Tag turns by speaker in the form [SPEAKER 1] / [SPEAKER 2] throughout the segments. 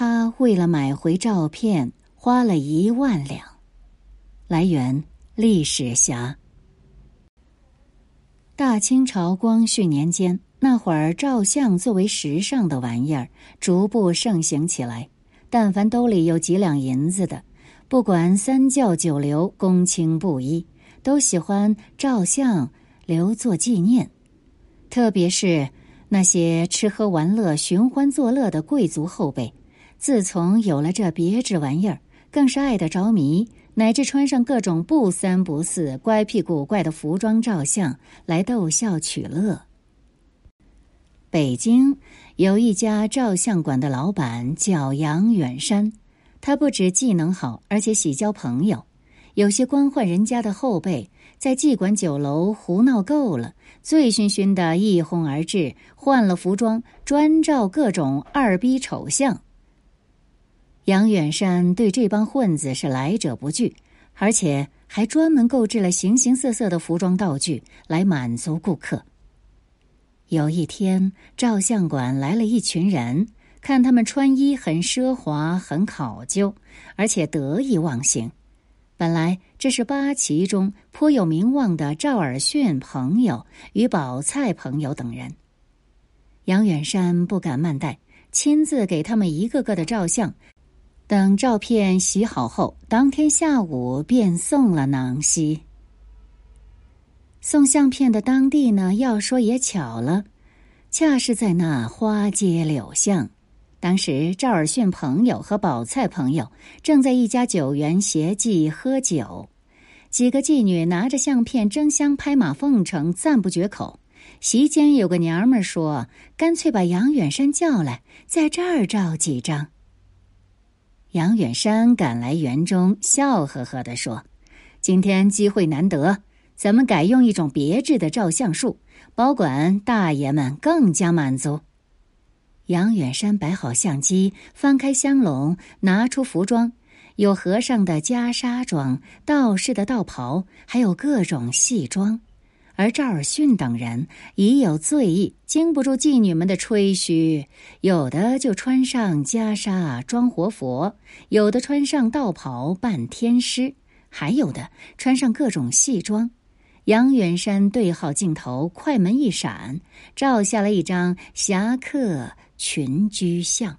[SPEAKER 1] 他为了买回照片花了一万两。来源：历史侠。大清朝光绪年间，那会儿照相作为时尚的玩意儿，逐步盛行起来。但凡兜里有几两银子的，不管三教九流、公卿布衣，都喜欢照相留作纪念。特别是那些吃喝玩乐、寻欢作乐的贵族后辈，自从有了这别致玩意儿，更是爱得着迷，乃至穿上各种不三不四、乖僻古怪的服装照相来逗笑取乐。北京。有一家照相馆的老板叫杨远山，他不止技能好，而且喜交朋友。有些官宦人家的后辈在妓馆酒楼胡闹够了，醉醺醺的一哄而至，换了服装，专照各种二逼丑相。杨远山对这帮混子是来者不拒，而且还专门购置了形形色色的服装道具来满足顾客。有一天，照相馆来了一群人，看他们穿衣很奢华、很考究，而且得意忘形。本来这是八旗中颇有名望的赵尔巽朋友与宝菜朋友等人。杨远山不敢慢待，亲自给他们一个个的照相。等照片洗好后，当天下午便送了囊西。送相片的当地呢，要说也巧了，恰是在那花街柳巷。当时赵尔巽朋友和宝菜朋友正在一家酒园携妓喝酒，几个妓女拿着相片争相拍马奉承，赞不绝口。席间有个娘们说：“干脆把杨远山叫来，在这儿照几张。”杨远山赶来园中，笑呵呵地说：“今天机会难得。”咱们改用一种别致的照相术，保管大爷们更加满足。杨远山摆好相机，翻开香笼，拿出服装，有和尚的袈裟装、道士的道袍，还有各种戏装。而赵尔巽等人已有醉意，经不住妓女们的吹嘘，有的就穿上袈裟装活佛，有的穿上道袍扮天师，还有的穿上各种戏装。杨远山对号镜头，快门一闪，照下了一张侠客群居像。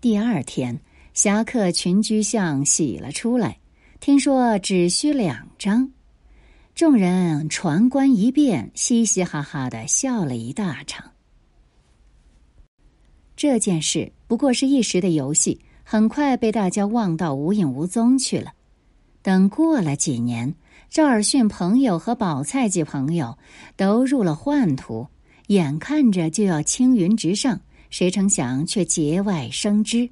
[SPEAKER 1] 第二天，侠客群居像洗了出来，听说只需两张，众人传观一遍，嘻嘻哈哈的笑了一大场。这件事不过是一时的游戏，很快被大家忘到无影无踪去了。等过了几年。赵尔巽朋友和宝菜记朋友都入了宦途，眼看着就要青云直上，谁成想却节外生枝。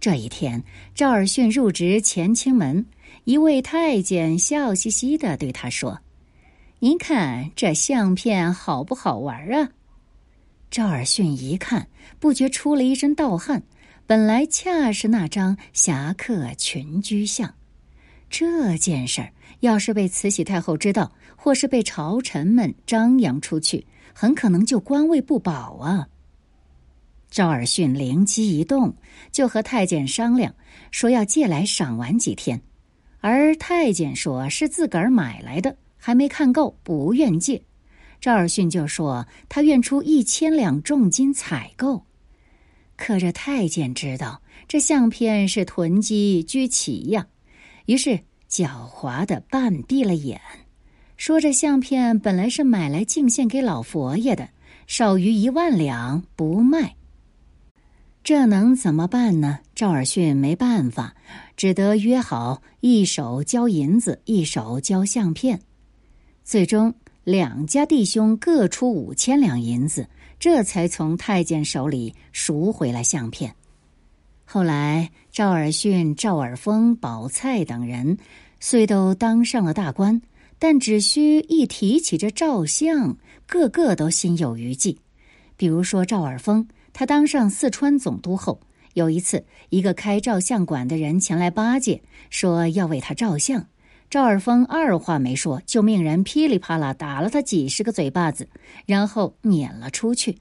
[SPEAKER 1] 这一天，赵尔巽入职乾清门，一位太监笑嘻嘻的对他说：“您看这相片好不好玩啊？”赵尔巽一看，不觉出了一身盗汗。本来恰是那张侠客群居像，这件事儿。要是被慈禧太后知道，或是被朝臣们张扬出去，很可能就官位不保啊。赵尔巽灵机一动，就和太监商量，说要借来赏玩几天。而太监说是自个儿买来的，还没看够，不愿借。赵尔巽就说他愿出一千两重金采购。可这太监知道这相片是囤积居奇呀，于是。狡猾的半闭了眼，说：“这相片本来是买来敬献给老佛爷的，少于一万两不卖。”这能怎么办呢？赵尔巽没办法，只得约好一手交银子，一手交相片。最终，两家弟兄各出五千两银子，这才从太监手里赎回了相片。后来，赵尔巽、赵尔丰、宝菜等人。虽都当上了大官，但只需一提起这照相，个个都心有余悸。比如说赵尔丰，他当上四川总督后，有一次，一个开照相馆的人前来巴结，说要为他照相。赵尔丰二话没说，就命人噼里啪啦打了他几十个嘴巴子，然后撵了出去。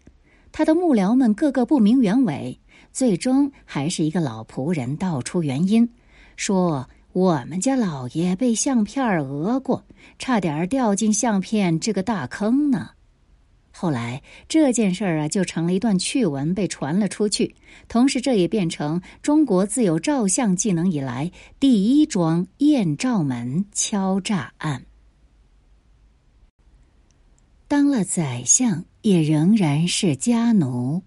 [SPEAKER 1] 他的幕僚们个个不明原委，最终还是一个老仆人道出原因，说我们家老爷被相片讹过，差点掉进相片这个大坑呢。后来这件事儿啊，就成了一段趣闻，被传了出去。同时，这也变成中国自有照相技能以来第一桩艳照门敲诈案。当了宰相，也仍然是家奴。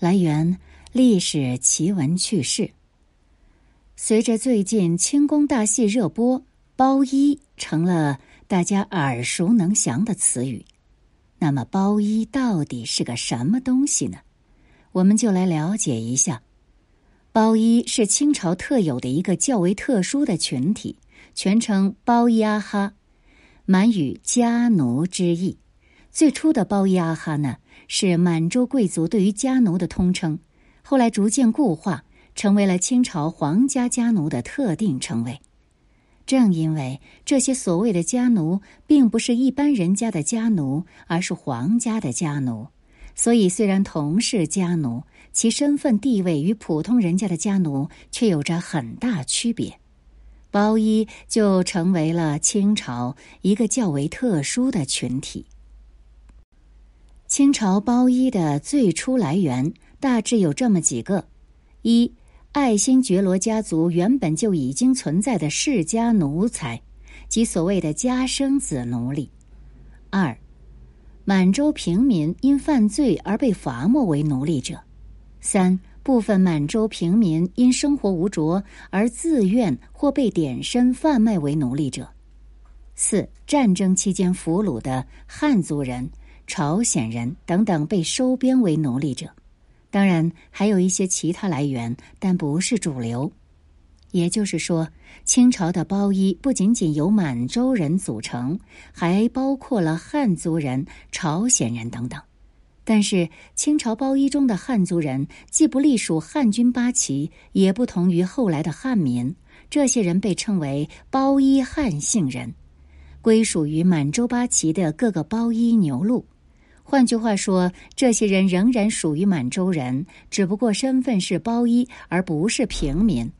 [SPEAKER 1] 来源：历史奇闻趣事。随着最近清宫大戏热播，包衣成了大家耳熟能详的词语。那么，包衣到底是个什么东西呢？我们就来了解一下。包衣是清朝特有的一个较为特殊的群体，全称包衣阿哈，满语家奴之意。最初的包衣阿哈呢，是满洲贵族对于家奴的通称，后来逐渐固化，成为了清朝皇家家奴的特定称谓。正因为这些所谓的家奴并不是一般人家的家奴，而是皇家的家奴，所以虽然同是家奴，其身份地位与普通人家的家奴却有着很大区别。包衣就成为了清朝一个较为特殊的群体。清朝包衣的最初来源大致有这么几个：一。爱新觉罗家族原本就已经存在的世家奴才，即所谓的家生子奴隶；二，满洲平民因犯罪而被罚没为奴隶者；三，部分满洲平民因生活无着而自愿或被点身贩卖为奴隶者；四，战争期间俘虏的汉族人、朝鲜人等等被收编为奴隶者。当然，还有一些其他来源，但不是主流。也就是说，清朝的包衣不仅仅由满洲人组成，还包括了汉族人、朝鲜人等等。但是，清朝包衣中的汉族人既不隶属汉军八旗，也不同于后来的汉民。这些人被称为包衣汉姓人，归属于满洲八旗的各个包衣牛录。换句话说，这些人仍然属于满洲人，只不过身份是包衣，而不是平民。《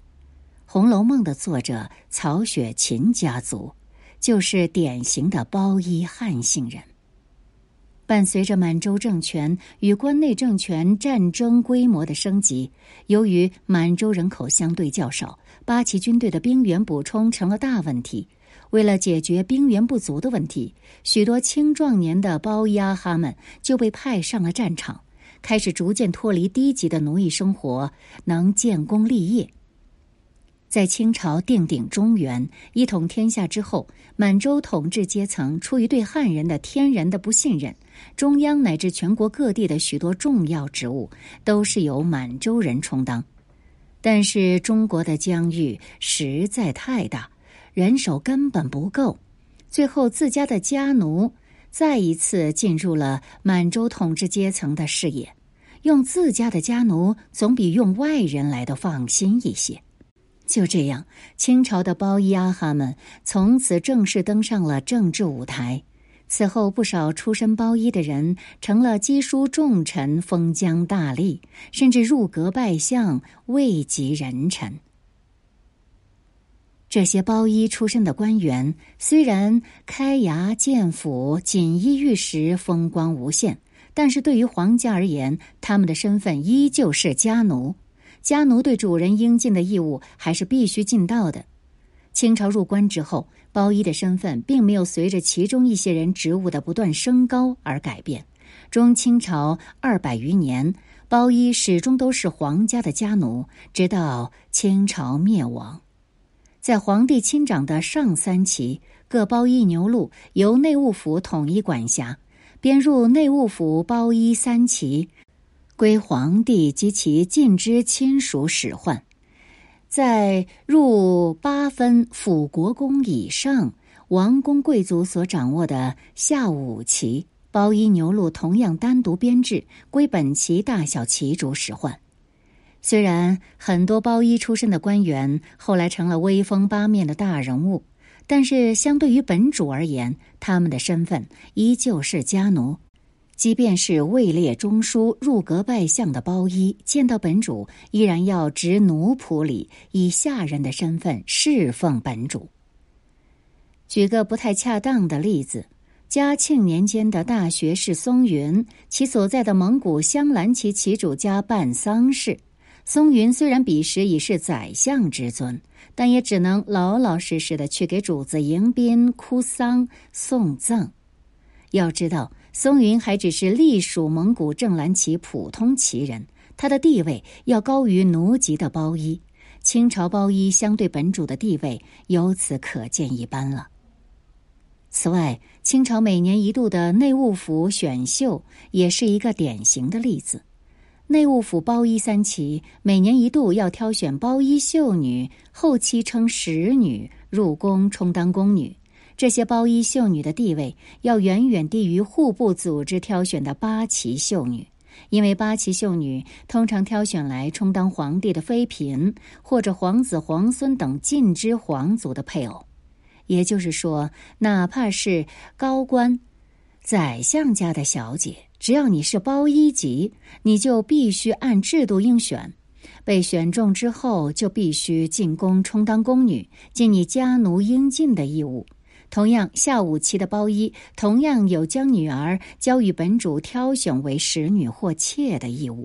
[SPEAKER 1] 红楼梦》的作者曹雪芹家族就是典型的包衣汉姓人。伴随着满洲政权与关内政权战争规模的升级，由于满洲人口相对较少，八旗军队的兵员补充成了大问题。为了解决兵源不足的问题，许多青壮年的包衣阿哈们就被派上了战场，开始逐渐脱离低级的奴役生活，能建功立业。在清朝定鼎中原、一统天下之后，满洲统治阶层出于对汉人的天然的不信任，中央乃至全国各地的许多重要职务都是由满洲人充当。但是中国的疆域实在太大。人手根本不够，最后自家的家奴再一次进入了满洲统治阶层的视野。用自家的家奴总比用外人来的放心一些。就这样，清朝的包衣阿哈们从此正式登上了政治舞台。此后，不少出身包衣的人成了机书重臣，封疆大吏，甚至入阁拜相，位极人臣。这些包衣出身的官员，虽然开衙建府、锦衣玉食、风光无限，但是对于皇家而言，他们的身份依旧是家奴。家奴对主人应尽的义务还是必须尽到的。清朝入关之后，包衣的身份并没有随着其中一些人职务的不断升高而改变。中清朝二百余年，包衣始终都是皇家的家奴，直到清朝灭亡。在皇帝亲掌的上三旗，各包衣牛录由内务府统一管辖，编入内务府包衣三旗，归皇帝及其近支亲属使唤。在入八分辅国公以上，王公贵族所掌握的下五旗包衣牛录同样单独编制，归本旗大小旗主使唤。虽然很多包衣出身的官员后来成了威风八面的大人物，但是相对于本主而言，他们的身份依旧是家奴。即便是位列中书、入阁拜相的包衣，见到本主依然要执奴仆礼，以下人的身份侍奉本主。举个不太恰当的例子，嘉庆年间的大学士松云，其所在的蒙古镶蓝旗旗主家办丧事，松云虽然彼时已是宰相之尊，但也只能老老实实的去给主子迎宾、哭丧、送葬。要知道。松云还只是隶属蒙古正蓝旗普通旗人，他的地位要高于奴籍的包衣。清朝包衣相对本主的地位，由此可见一斑了。此外，清朝每年一度的内务府选秀也是一个典型的例子。内务府包衣三旗每年一度要挑选包衣秀女，后期称使女入宫充当宫女。这些包衣秀女的地位要远远低于户部组织挑选的八旗秀女，因为八旗秀女通常挑选来充当皇帝的妃嫔或者皇子、皇孙等近支皇族的配偶。也就是说，哪怕是高官、宰相家的小姐，只要你是包衣级，你就必须按制度应选。被选中之后，就必须进宫充当宫女，尽你家奴应尽的义务。同样，下五旗的包衣同样有将女儿交与本主挑选为使女或妾的义务。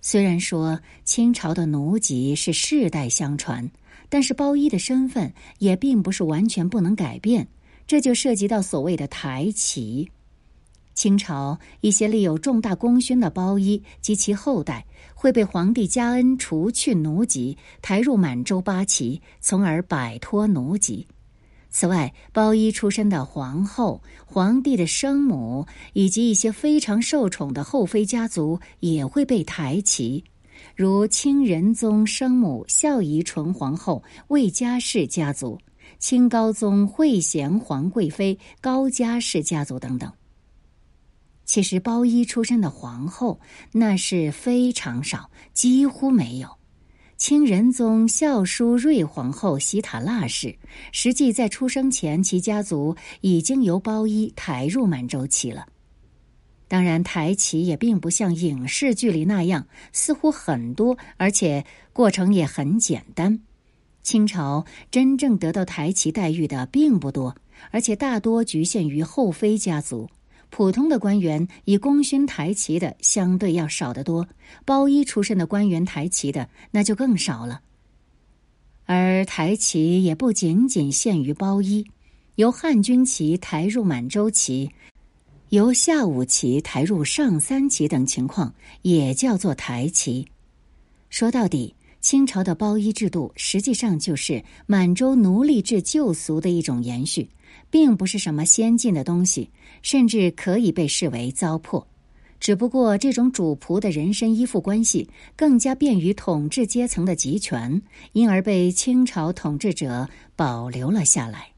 [SPEAKER 1] 虽然说清朝的奴籍是世代相传，但是包衣的身份也并不是完全不能改变。这就涉及到所谓的台旗。清朝一些立有重大功勋的包衣及其后代会被皇帝加恩除去奴籍，抬入满洲八旗，从而摆脱奴籍。此外，包衣出身的皇后、皇帝的生母以及一些非常受宠的后妃家族也会被抬旗，如清仁宗生母孝仪纯皇后魏家氏家族、清高宗惠贤皇贵妃高家氏家族等等。其实，包衣出身的皇后那是非常少，几乎没有。清仁宗孝淑睿皇后西塔腊氏，实际在出生前，其家族已经由包衣抬入满洲旗了。当然，抬旗也并不像影视剧里那样，似乎很多，而且过程也很简单。清朝真正得到抬旗待遇的并不多，而且大多局限于后妃家族。普通的官员以功勋抬旗的相对要少得多，包衣出身的官员抬旗的那就更少了。而抬旗也不仅仅限于包衣，由汉军旗抬入满洲旗，由下五旗抬入上三旗等情况也叫做抬旗。说到底，清朝的包衣制度实际上就是满洲奴隶制旧俗的一种延续。并不是什么先进的东西，甚至可以被视为糟粕。只不过这种主仆的人身依附关系更加便于统治阶层的集权，因而被清朝统治者保留了下来。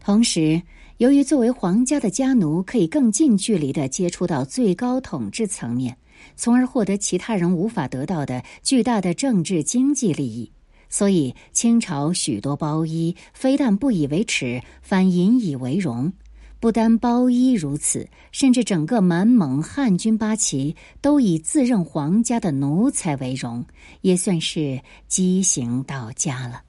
[SPEAKER 1] 同时，由于作为皇家的家奴可以更近距离的接触到最高统治层面，从而获得其他人无法得到的巨大的政治经济利益。所以，清朝许多包衣非但不以为耻，反引以为荣。不单包衣如此，甚至整个满蒙汉军八旗都以自认皇家的奴才为荣，也算是畸形到家了。